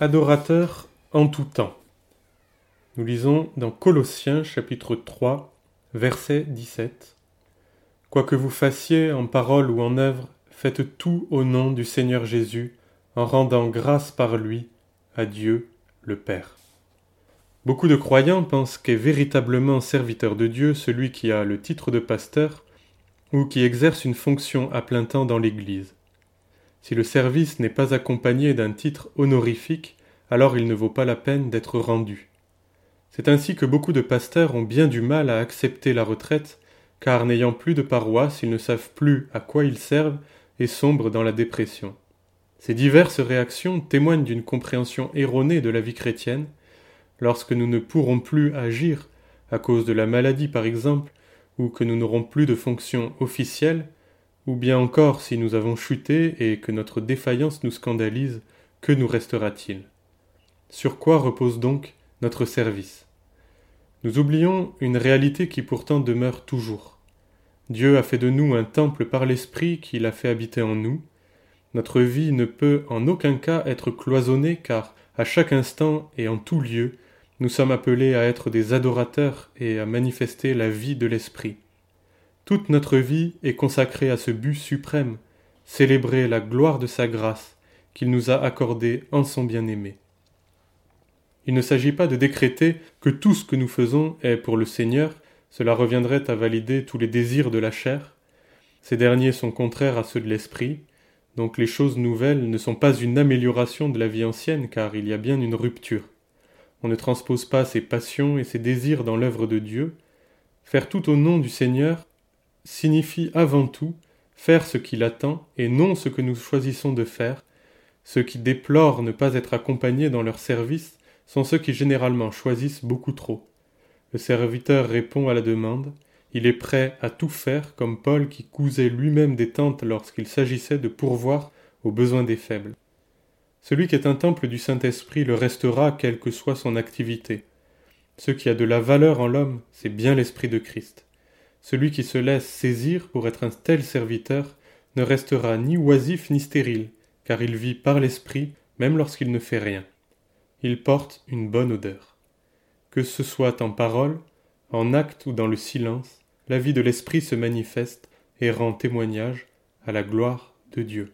Adorateur en tout temps. Nous lisons dans Colossiens chapitre 3, verset 17. Quoi que vous fassiez en parole ou en œuvre, faites tout au nom du Seigneur Jésus, en rendant grâce par lui à Dieu le Père. Beaucoup de croyants pensent qu'est véritablement serviteur de Dieu celui qui a le titre de pasteur ou qui exerce une fonction à plein temps dans l'Église. Si le service n'est pas accompagné d'un titre honorifique, alors il ne vaut pas la peine d'être rendu. C'est ainsi que beaucoup de pasteurs ont bien du mal à accepter la retraite, car n'ayant plus de paroisse, ils ne savent plus à quoi ils servent et sombrent dans la dépression. Ces diverses réactions témoignent d'une compréhension erronée de la vie chrétienne. Lorsque nous ne pourrons plus agir, à cause de la maladie par exemple, ou que nous n'aurons plus de fonction officielle, ou bien encore si nous avons chuté et que notre défaillance nous scandalise, que nous restera-t-il? Sur quoi repose donc notre service? Nous oublions une réalité qui pourtant demeure toujours. Dieu a fait de nous un temple par l'Esprit qu'il a fait habiter en nous. Notre vie ne peut en aucun cas être cloisonnée car, à chaque instant et en tout lieu, nous sommes appelés à être des adorateurs et à manifester la vie de l'Esprit. Toute notre vie est consacrée à ce but suprême, célébrer la gloire de sa grâce qu'il nous a accordée en son bien-aimé. Il ne s'agit pas de décréter que tout ce que nous faisons est pour le Seigneur, cela reviendrait à valider tous les désirs de la chair. Ces derniers sont contraires à ceux de l'esprit, donc les choses nouvelles ne sont pas une amélioration de la vie ancienne, car il y a bien une rupture. On ne transpose pas ses passions et ses désirs dans l'œuvre de Dieu. Faire tout au nom du Seigneur, signifie avant tout faire ce qu'il attend et non ce que nous choisissons de faire. Ceux qui déplorent ne pas être accompagnés dans leur service sont ceux qui généralement choisissent beaucoup trop. Le serviteur répond à la demande, il est prêt à tout faire comme Paul qui cousait lui-même des tentes lorsqu'il s'agissait de pourvoir aux besoins des faibles. Celui qui est un temple du Saint-Esprit le restera quelle que soit son activité. Ce qui a de la valeur en l'homme, c'est bien l'Esprit de Christ. Celui qui se laisse saisir pour être un tel serviteur ne restera ni oisif ni stérile, car il vit par l'esprit même lorsqu'il ne fait rien. Il porte une bonne odeur. Que ce soit en parole, en acte ou dans le silence, la vie de l'esprit se manifeste et rend témoignage à la gloire de Dieu.